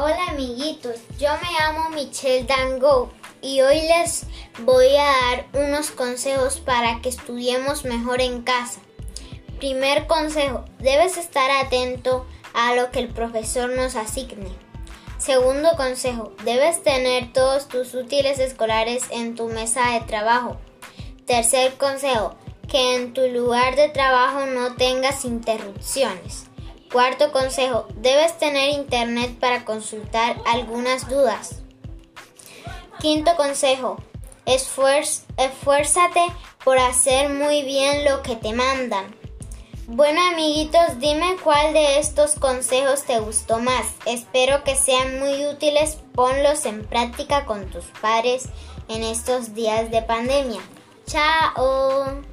Hola amiguitos, yo me llamo Michelle Dango y hoy les voy a dar unos consejos para que estudiemos mejor en casa. Primer consejo, debes estar atento a lo que el profesor nos asigne. Segundo consejo, debes tener todos tus útiles escolares en tu mesa de trabajo. Tercer consejo, que en tu lugar de trabajo no tengas interrupciones. Cuarto consejo, debes tener internet para consultar algunas dudas. Quinto consejo, esfuérzate por hacer muy bien lo que te mandan. Bueno amiguitos, dime cuál de estos consejos te gustó más. Espero que sean muy útiles. Ponlos en práctica con tus padres en estos días de pandemia. Chao.